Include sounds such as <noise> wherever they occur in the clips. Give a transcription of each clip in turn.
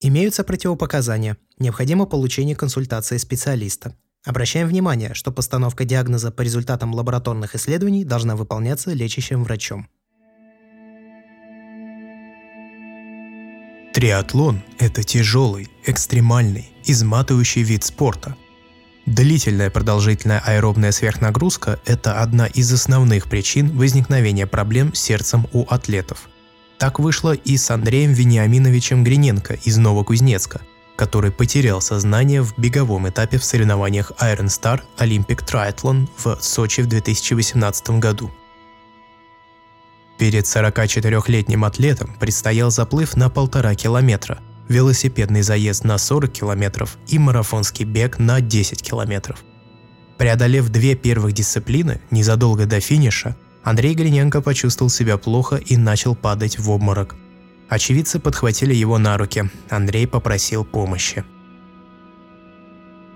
Имеются противопоказания. Необходимо получение консультации специалиста. Обращаем внимание, что постановка диагноза по результатам лабораторных исследований должна выполняться лечащим врачом. Триатлон – это тяжелый, экстремальный, изматывающий вид спорта. Длительная продолжительная аэробная сверхнагрузка – это одна из основных причин возникновения проблем с сердцем у атлетов. Так вышло и с Андреем Вениаминовичем Гриненко из Новокузнецка, который потерял сознание в беговом этапе в соревнованиях Iron Star Olympic Triathlon в Сочи в 2018 году. Перед 44-летним атлетом предстоял заплыв на полтора километра, велосипедный заезд на 40 километров и марафонский бег на 10 километров. Преодолев две первых дисциплины незадолго до финиша, Андрей Гриненко почувствовал себя плохо и начал падать в обморок. Очевидцы подхватили его на руки. Андрей попросил помощи.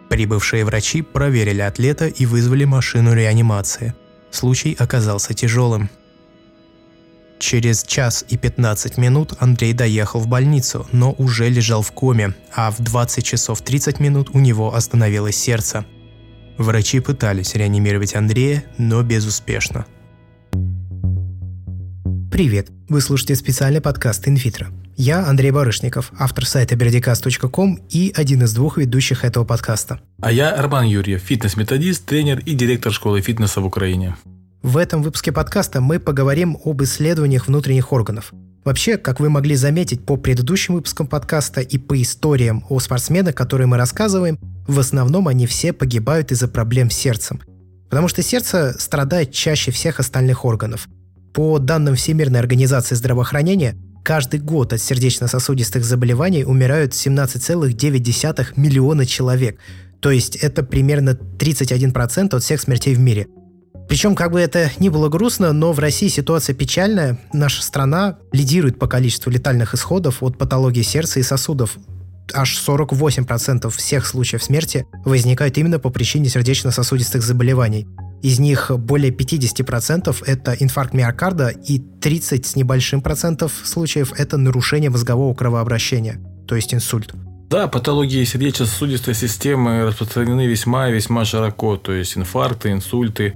Прибывшие врачи проверили атлета и вызвали машину реанимации. Случай оказался тяжелым. Через час и 15 минут Андрей доехал в больницу, но уже лежал в коме, а в 20 часов 30 минут у него остановилось сердце. Врачи пытались реанимировать Андрея, но безуспешно. Привет! Вы слушаете специальный подкаст «Инвитро». Я Андрей Барышников, автор сайта birdicast.com и один из двух ведущих этого подкаста. А я Роман Юрьев, фитнес-методист, тренер и директор школы фитнеса в Украине. В этом выпуске подкаста мы поговорим об исследованиях внутренних органов. Вообще, как вы могли заметить по предыдущим выпускам подкаста и по историям о спортсменах, которые мы рассказываем, в основном они все погибают из-за проблем с сердцем. Потому что сердце страдает чаще всех остальных органов. По данным Всемирной организации здравоохранения, каждый год от сердечно-сосудистых заболеваний умирают 17,9 миллиона человек. То есть это примерно 31% от всех смертей в мире – причем, как бы это ни было грустно, но в России ситуация печальная. Наша страна лидирует по количеству летальных исходов от патологии сердца и сосудов. Аж 48% всех случаев смерти возникают именно по причине сердечно-сосудистых заболеваний. Из них более 50% это инфаркт миокарда и 30 с небольшим процентов случаев это нарушение мозгового кровообращения, то есть инсульт. Да, патологии сердечно-сосудистой системы распространены весьма и весьма широко, то есть инфаркты, инсульты,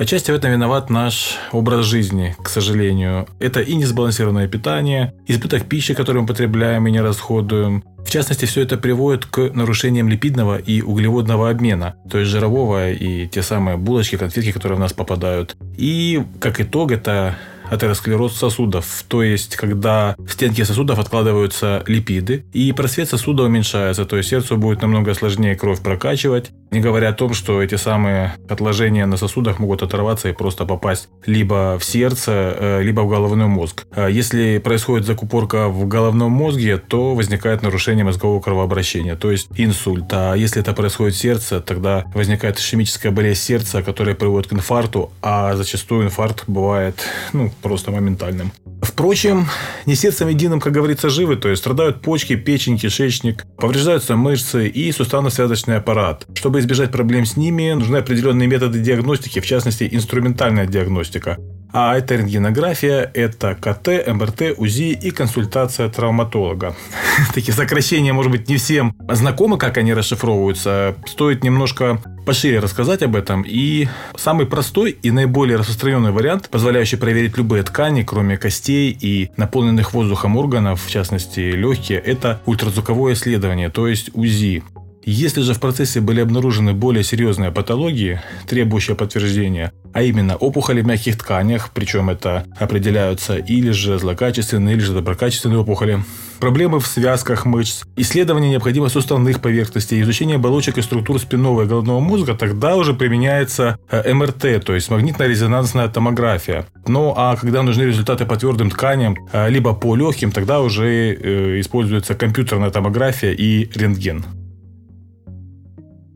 Отчасти в этом виноват наш образ жизни, к сожалению. Это и несбалансированное питание, избыток пищи, которую мы потребляем и не расходуем. В частности, все это приводит к нарушениям липидного и углеводного обмена, то есть жирового и те самые булочки, конфетки, которые в нас попадают. И как итог, это атеросклероз сосудов, то есть когда в стенки сосудов откладываются липиды, и просвет сосуда уменьшается, то есть сердцу будет намного сложнее кровь прокачивать, не говоря о том, что эти самые отложения на сосудах могут оторваться и просто попасть либо в сердце, э, либо в головной мозг. А если происходит закупорка в головном мозге, то возникает нарушение мозгового кровообращения, то есть инсульт. А если это происходит в сердце, тогда возникает ишемическая болезнь сердца, которая приводит к инфаркту, а зачастую инфаркт бывает ну, просто моментальным. Впрочем, не сердцем единым, как говорится, живы, то есть страдают почки, печень, кишечник, повреждаются мышцы и суставно-связочный аппарат. Чтобы избежать проблем с ними, нужны определенные методы диагностики, в частности, инструментальная диагностика. А это рентгенография, это КТ, МРТ, УЗИ и консультация травматолога. <laughs> Такие сокращения, может быть, не всем знакомы, как они расшифровываются. Стоит немножко пошире рассказать об этом. И самый простой и наиболее распространенный вариант, позволяющий проверить любые ткани, кроме костей и наполненных воздухом органов, в частности легкие, это ультразвуковое исследование, то есть УЗИ. Если же в процессе были обнаружены более серьезные патологии, требующие подтверждения, а именно опухоли в мягких тканях, причем это определяются или же злокачественные, или же доброкачественные опухоли, проблемы в связках мышц, исследование необходимо суставных поверхностей, изучение оболочек и структур спинного и головного мозга, тогда уже применяется э, МРТ, то есть магнитно-резонансная томография. Ну а когда нужны результаты по твердым тканям, э, либо по легким, тогда уже э, используется компьютерная томография и рентген.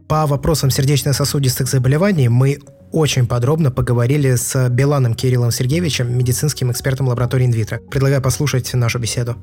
По вопросам сердечно-сосудистых заболеваний мы очень подробно поговорили с Беланом Кириллом Сергеевичем, медицинским экспертом лаборатории инвитро. Предлагаю послушать нашу беседу.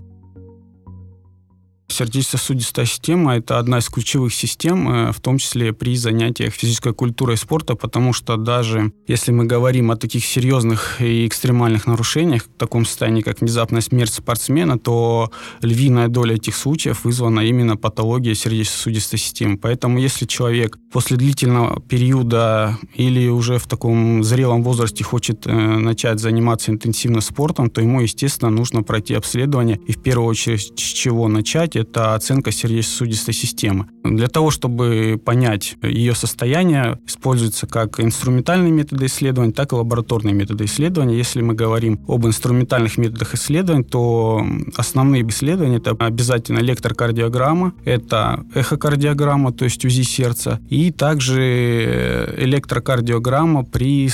Сердечно-сосудистая система – это одна из ключевых систем, э, в том числе при занятиях физической культурой и спорта, потому что даже если мы говорим о таких серьезных и экстремальных нарушениях, в таком состоянии, как внезапная смерть спортсмена, то львиная доля этих случаев вызвана именно патологией сердечно-сосудистой системы. Поэтому если человек после длительного периода или уже в таком зрелом возрасте хочет э, начать заниматься интенсивно спортом, то ему, естественно, нужно пройти обследование и в первую очередь с чего начать, это оценка сердечно-сосудистой системы. Для того, чтобы понять ее состояние, используются как инструментальные методы исследования, так и лабораторные методы исследования. Если мы говорим об инструментальных методах исследований, то основные исследования это обязательно электрокардиограмма, это эхокардиограмма, то есть УЗИ сердца, и также электрокардиограмма при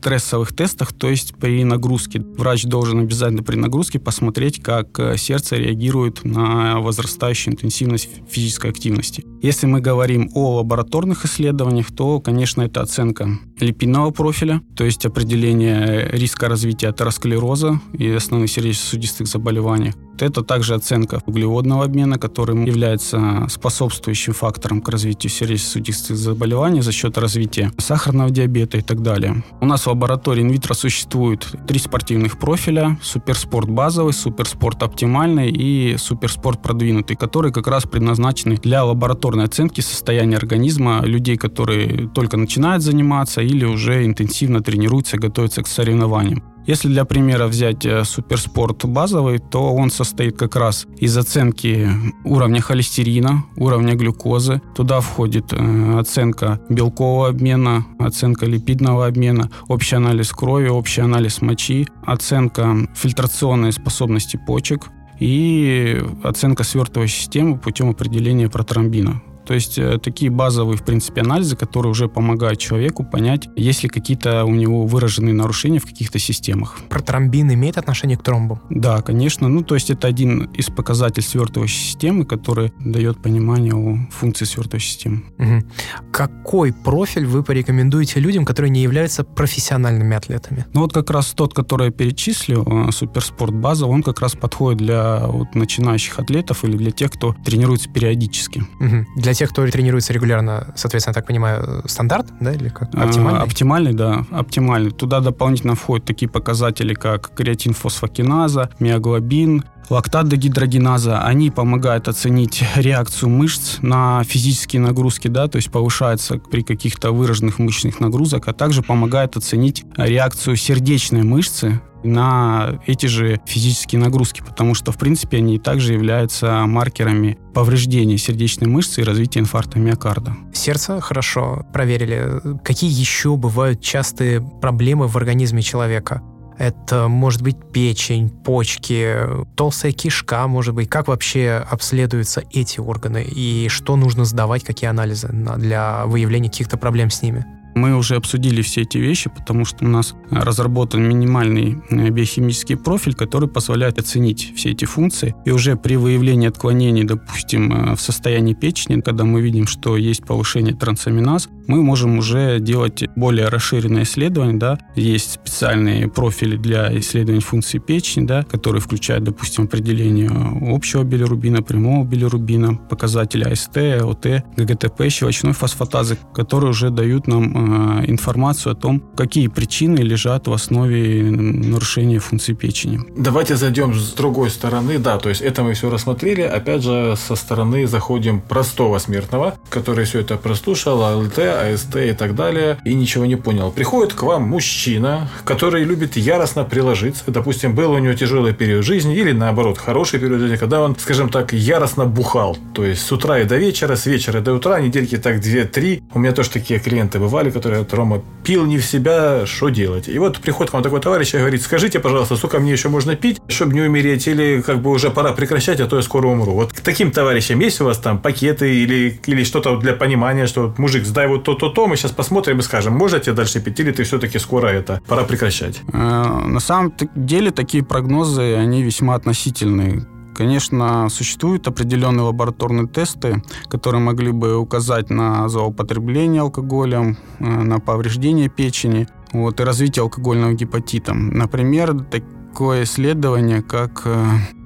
стрессовых тестах, то есть при нагрузке. Врач должен обязательно при нагрузке посмотреть, как э, сердце реагирует на возрастающую интенсивность физической активности. Если мы говорим о лабораторных исследованиях, то, конечно, это оценка липидного профиля, то есть определение риска развития атеросклероза и основных сердечно-сосудистых заболеваний. Это также оценка углеводного обмена, который является способствующим фактором к развитию сердечно-сосудистых заболеваний за счет развития сахарного диабета и так далее. У нас в лаборатории инвитро существует три спортивных профиля. Суперспорт базовый, суперспорт оптимальный и суперспорт продвинутый, которые как раз предназначены для лабораторной оценки состояния организма людей, которые только начинают заниматься или уже интенсивно тренируются, готовятся к соревнованиям. Если для примера взять э, суперспорт базовый, то он состоит как раз из оценки уровня холестерина, уровня глюкозы. Туда входит э, оценка белкового обмена, оценка липидного обмена, общий анализ крови, общий анализ мочи, оценка фильтрационной способности почек, и оценка свертывающей системы путем определения протромбина. То есть э, такие базовые, в принципе, анализы, которые уже помогают человеку понять, есть ли какие-то у него выраженные нарушения в каких-то системах. Протромбин имеет отношение к тромбу? Да, конечно. Ну, то есть это один из показателей свертывающей системы, который дает понимание о функции свертывающей системы. Угу. Какой профиль вы порекомендуете людям, которые не являются профессиональными атлетами? Ну, вот как раз тот, который я перечислил, э, суперспорт база, он как раз подходит для вот, начинающих атлетов или для тех, кто тренируется периодически. Угу. Для тех, кто тренируется регулярно, соответственно, я так понимаю, стандарт, да, или как? А, оптимальный? Оптимальный, да, оптимальный. Туда дополнительно входят такие показатели, как креатин фосфокиназа, миоглобин, лактат дегидрогеназа, они помогают оценить реакцию мышц на физические нагрузки, да, то есть повышается при каких-то выраженных мышечных нагрузок, а также помогает оценить реакцию сердечной мышцы на эти же физические нагрузки, потому что, в принципе, они также являются маркерами повреждения сердечной мышцы и развития инфаркта миокарда. Сердце хорошо проверили. Какие еще бывают частые проблемы в организме человека? Это может быть печень, почки, толстая кишка, может быть. Как вообще обследуются эти органы и что нужно сдавать, какие анализы для выявления каких-то проблем с ними? Мы уже обсудили все эти вещи, потому что у нас разработан минимальный э, биохимический профиль, который позволяет оценить все эти функции. И уже при выявлении отклонений, допустим, э, в состоянии печени, когда мы видим, что есть повышение трансаминаз, мы можем уже делать более расширенное исследование. Да? Есть специальные профили для исследования функции печени, да, которые включают, допустим, определение общего билирубина, прямого билирубина, показатели АСТ, ОТ, ГГТП, щелочной фосфатазы, которые уже дают нам Э, информацию о том, какие причины лежат в основе нарушения функции печени. Давайте зайдем с другой стороны. Да, то есть это мы все рассмотрели. Опять же, со стороны заходим простого смертного, который все это прослушал, АЛТ, АСТ и так далее, и ничего не понял. Приходит к вам мужчина, который любит яростно приложиться. Допустим, был у него тяжелый период жизни или наоборот, хороший период жизни, когда он, скажем так, яростно бухал. То есть с утра и до вечера, с вечера до утра, недельки так 2-3. У меня тоже такие клиенты бывали, который от Рома пил не в себя, что делать? И вот приходит к вам такой товарищ и говорит, скажите, пожалуйста, сколько мне еще можно пить, чтобы не умереть, или как бы уже пора прекращать, а то я скоро умру. Вот к таким товарищам есть у вас там пакеты или, или что-то для понимания, что мужик, сдай вот то-то-то, мы сейчас посмотрим и скажем, можно тебе дальше пить, или ты все-таки скоро это, пора прекращать? Э, на самом деле такие прогнозы, они весьма относительные Конечно, существуют определенные лабораторные тесты, которые могли бы указать на злоупотребление алкоголем, э, на повреждение печени вот, и развитие алкогольного гепатита. Например, такое исследование, как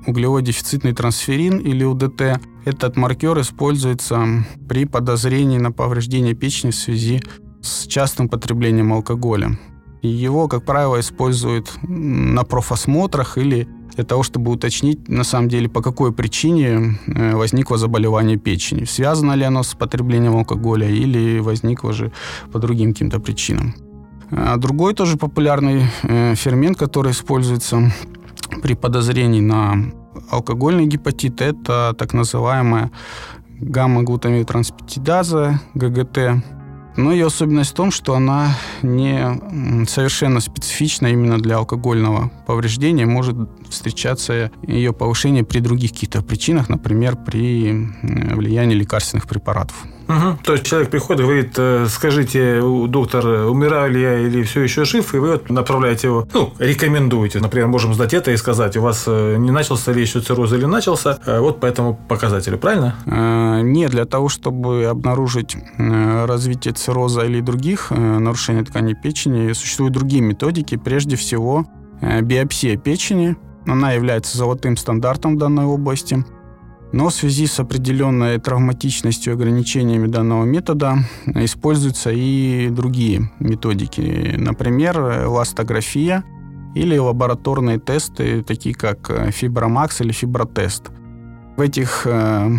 углеводефицитный трансферин или УДТ. Этот маркер используется при подозрении на повреждение печени в связи с частым потреблением алкоголя. Его, как правило, используют на профосмотрах или для того, чтобы уточнить, на самом деле, по какой причине э, возникло заболевание печени. Связано ли оно с потреблением алкоголя или возникло же по другим каким-то причинам. А другой тоже популярный э, фермент, который используется при подозрении на алкогольный гепатит, это так называемая гамма-глутамилтранспептидаза, ГГТ. Но ее особенность в том, что она не совершенно специфична именно для алкогольного повреждения. Может встречаться ее повышение при других каких-то причинах, например, при влиянии лекарственных препаратов. Угу. То есть человек приходит говорит, э, скажите, доктор, умираю ли я или все еще жив, и вы направляете его, ну, рекомендуете. Например, можем сдать это и сказать, у вас э, не начался ли еще цирроз или начался, э, вот по этому показателю, правильно? Нет, для того, чтобы обнаружить развитие цирроза или других нарушений тканей печени, существуют другие методики. Прежде всего, биопсия печени. Она является золотым стандартом в данной области – но в связи с определенной травматичностью и ограничениями данного метода используются и другие методики. Например, эластография или лабораторные тесты, такие как фибромакс или фибротест. В этих э,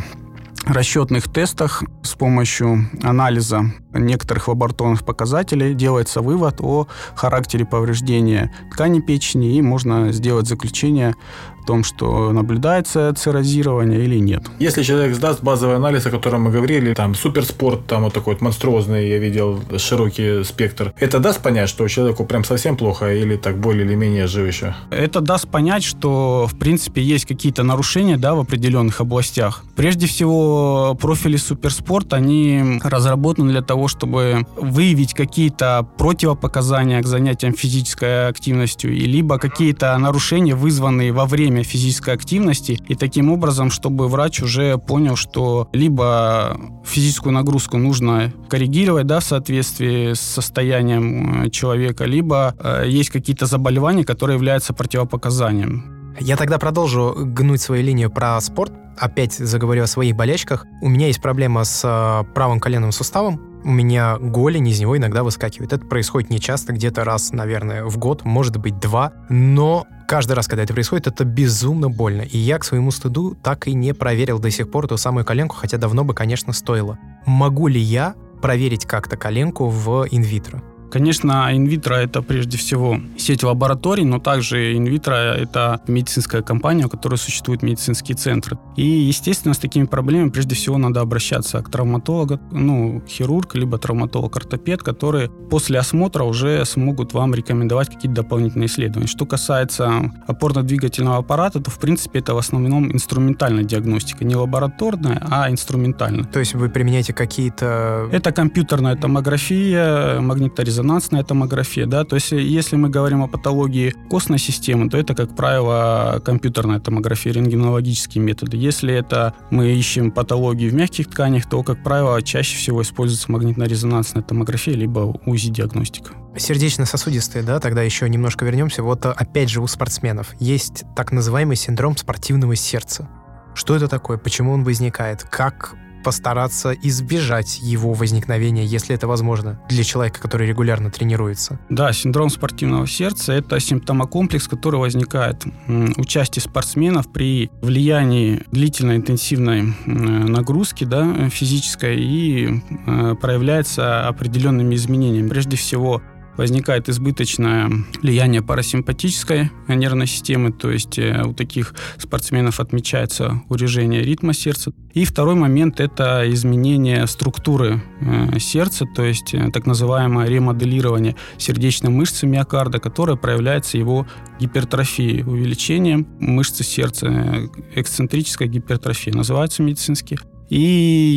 расчетных тестах с помощью анализа некоторых лабораторных показателей делается вывод о характере повреждения ткани печени и можно сделать заключение о том, что наблюдается циррозирование или нет. Если человек сдаст базовый анализ, о котором мы говорили, там суперспорт, там вот такой вот монструозный, я видел широкий спектр, это даст понять, что человеку прям совсем плохо или так более или менее жив еще? Это даст понять, что в принципе есть какие-то нарушения да, в определенных областях. Прежде всего, профили суперспорт, они разработаны для того, чтобы выявить какие-то противопоказания к занятиям физической активностью, и либо какие-то нарушения, вызванные во время время физической активности, и таким образом, чтобы врач уже понял, что либо физическую нагрузку нужно коррегировать да, в соответствии с состоянием э, человека, либо э, есть какие-то заболевания, которые являются противопоказанием. Я тогда продолжу гнуть свою линию про спорт. Опять заговорю о своих болячках. У меня есть проблема с э, правым коленным суставом. У меня голень из него иногда выскакивает. Это происходит не часто, где-то раз, наверное, в год, может быть, два. Но каждый раз, когда это происходит, это безумно больно. И я к своему стыду так и не проверил до сих пор эту самую коленку, хотя давно бы, конечно, стоило. Могу ли я проверить как-то коленку в инвитро? Конечно, инвитро это прежде всего сеть лабораторий, но также инвитро это медицинская компания, у которой существуют медицинские центры. И, естественно, с такими проблемами прежде всего надо обращаться к травматологу, ну, хирург, либо травматолог-ортопед, которые после осмотра уже смогут вам рекомендовать какие-то дополнительные исследования. Что касается опорно-двигательного аппарата, то, в принципе, это в основном инструментальная диагностика, не лабораторная, а инструментальная. То есть вы применяете какие-то... Это компьютерная томография, магниторезонансная резонансная томография, да, то есть если мы говорим о патологии костной системы, то это, как правило, компьютерная томография, рентгенологические методы. Если это мы ищем патологии в мягких тканях, то, как правило, чаще всего используется магнитно-резонансная томография, либо УЗИ-диагностика. Сердечно-сосудистые, да, тогда еще немножко вернемся. Вот опять же у спортсменов есть так называемый синдром спортивного сердца. Что это такое? Почему он возникает? Как постараться избежать его возникновения, если это возможно, для человека, который регулярно тренируется. Да, синдром спортивного сердца – это симптомокомплекс, который возникает у части спортсменов при влиянии длительной интенсивной нагрузки да, физической и э, проявляется определенными изменениями. Прежде всего, возникает избыточное влияние парасимпатической нервной системы, то есть э, у таких спортсменов отмечается урежение ритма сердца. И второй момент – это изменение структуры э, сердца, то есть э, так называемое ремоделирование сердечной мышцы миокарда, которое проявляется его гипертрофией, увеличением мышцы сердца, эксцентрическая гипертрофия называется медицински. И,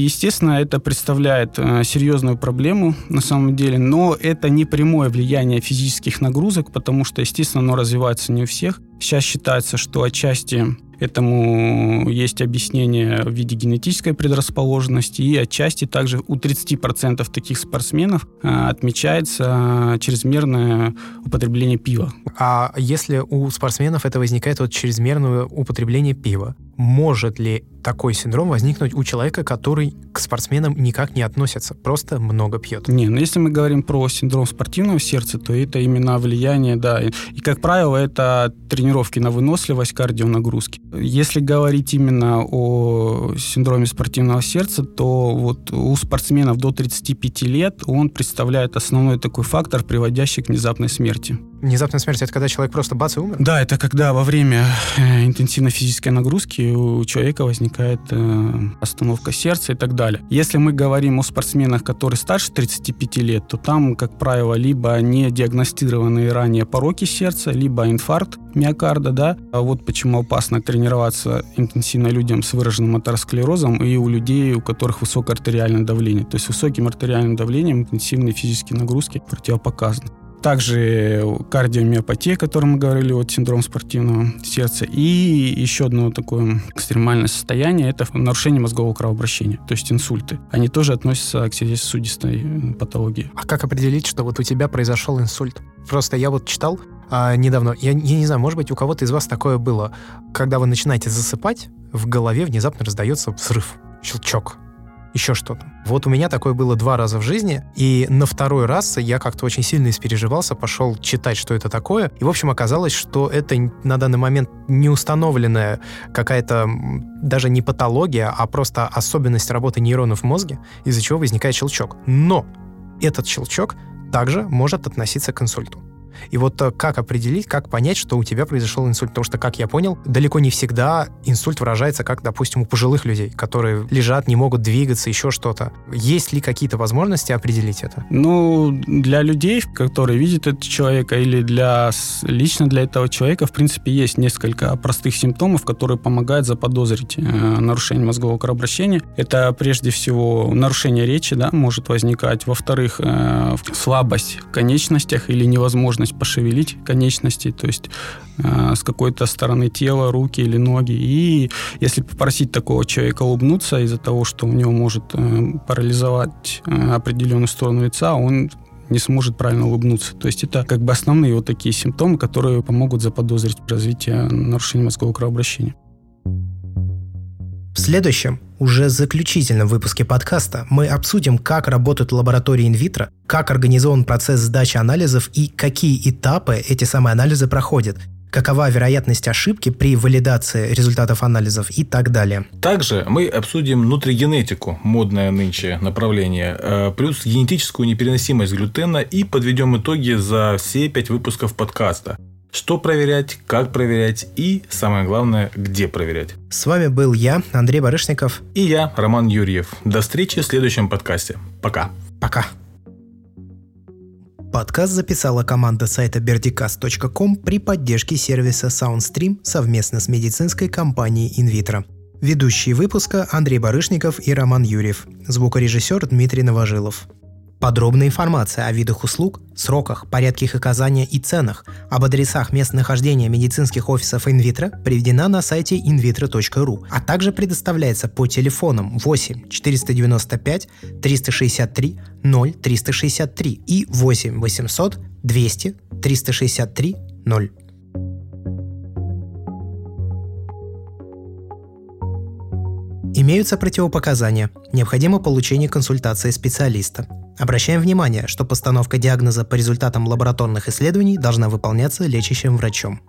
естественно, это представляет э, серьезную проблему на самом деле, но это не прямое влияние физических нагрузок, потому что, естественно, оно развивается не у всех. Сейчас считается, что отчасти Этому есть объяснение в виде генетической предрасположенности, и отчасти также у 30% таких спортсменов а, отмечается чрезмерное употребление пива. А если у спортсменов это возникает от чрезмерного употребления пива, может ли такой синдром возникнуть у человека, который к спортсменам никак не относится, просто много пьет? Не, ну если мы говорим про синдром спортивного сердца, то это именно влияние, да, и, и как правило, это тренировки на выносливость, кардионагрузки. Если говорить именно о синдроме спортивного сердца, то вот у спортсменов до 35 лет он представляет основной такой фактор, приводящий к внезапной смерти. Внезапная смерть — это когда человек просто бац и умер? Да, это когда во время э, интенсивной физической нагрузки у человека возникает э, остановка сердца и так далее. Если мы говорим о спортсменах, которые старше 35 лет, то там, как правило, либо не диагностированные ранее пороки сердца, либо инфаркт миокарда, да. А вот почему опасно тренироваться интенсивно людям с выраженным атеросклерозом и у людей, у которых высокое артериальное давление. То есть высоким артериальным давлением интенсивные физические нагрузки противопоказаны. Также кардиомиопатия, о которой мы говорили, вот синдром спортивного сердца. И еще одно такое экстремальное состояние – это нарушение мозгового кровообращения, то есть инсульты. Они тоже относятся к сердечно-сосудистой э, патологии. А как определить, что вот у тебя произошел инсульт? Просто я вот читал а, недавно, я, я не знаю, может быть, у кого-то из вас такое было, когда вы начинаете засыпать, в голове внезапно раздается взрыв, щелчок еще что-то. Вот у меня такое было два раза в жизни, и на второй раз я как-то очень сильно испереживался, пошел читать, что это такое, и, в общем, оказалось, что это на данный момент не установленная какая-то даже не патология, а просто особенность работы нейронов в мозге, из-за чего возникает щелчок. Но этот щелчок также может относиться к инсульту. И вот э, как определить, как понять, что у тебя произошел инсульт? Потому что, как я понял, далеко не всегда инсульт выражается, как, допустим, у пожилых людей, которые лежат, не могут двигаться, еще что-то. Есть ли какие-то возможности определить это? Ну, для людей, которые видят этого человека, или для лично для этого человека, в принципе, есть несколько простых симптомов, которые помогают заподозрить э, нарушение мозгового кровообращения. Это прежде всего нарушение речи, да, может возникать. Во-вторых, э, слабость в конечностях или невозможность возможность пошевелить конечности, то есть э, с какой-то стороны тела, руки или ноги. И если попросить такого человека улыбнуться из-за того, что у него может э, парализовать э, определенную сторону лица, он не сможет правильно улыбнуться. То есть это как бы основные вот такие симптомы, которые помогут заподозрить развитие нарушения мозгового кровообращения. В следующем, уже заключительном выпуске подкаста мы обсудим, как работают лаборатории инвитро, как организован процесс сдачи анализов и какие этапы эти самые анализы проходят, какова вероятность ошибки при валидации результатов анализов и так далее. Также мы обсудим нутригенетику, модное нынче направление, э, плюс генетическую непереносимость глютена и подведем итоги за все пять выпусков подкаста что проверять, как проверять и, самое главное, где проверять. С вами был я, Андрей Барышников. И я, Роман Юрьев. До встречи в следующем подкасте. Пока. Пока. Подкаст записала команда сайта berdicast.com при поддержке сервиса SoundStream совместно с медицинской компанией InVitro. Ведущие выпуска Андрей Барышников и Роман Юрьев. Звукорежиссер Дмитрий Новожилов. Подробная информация о видах услуг, сроках, порядке их оказания и ценах, об адресах мест нахождения медицинских офисов инвитро приведена на сайте invitro.ru, а также предоставляется по телефонам 8 495 363 0 363 и 8 800 200 363 0. Имеются противопоказания. Необходимо получение консультации специалиста. Обращаем внимание, что постановка диагноза по результатам лабораторных исследований должна выполняться лечащим врачом.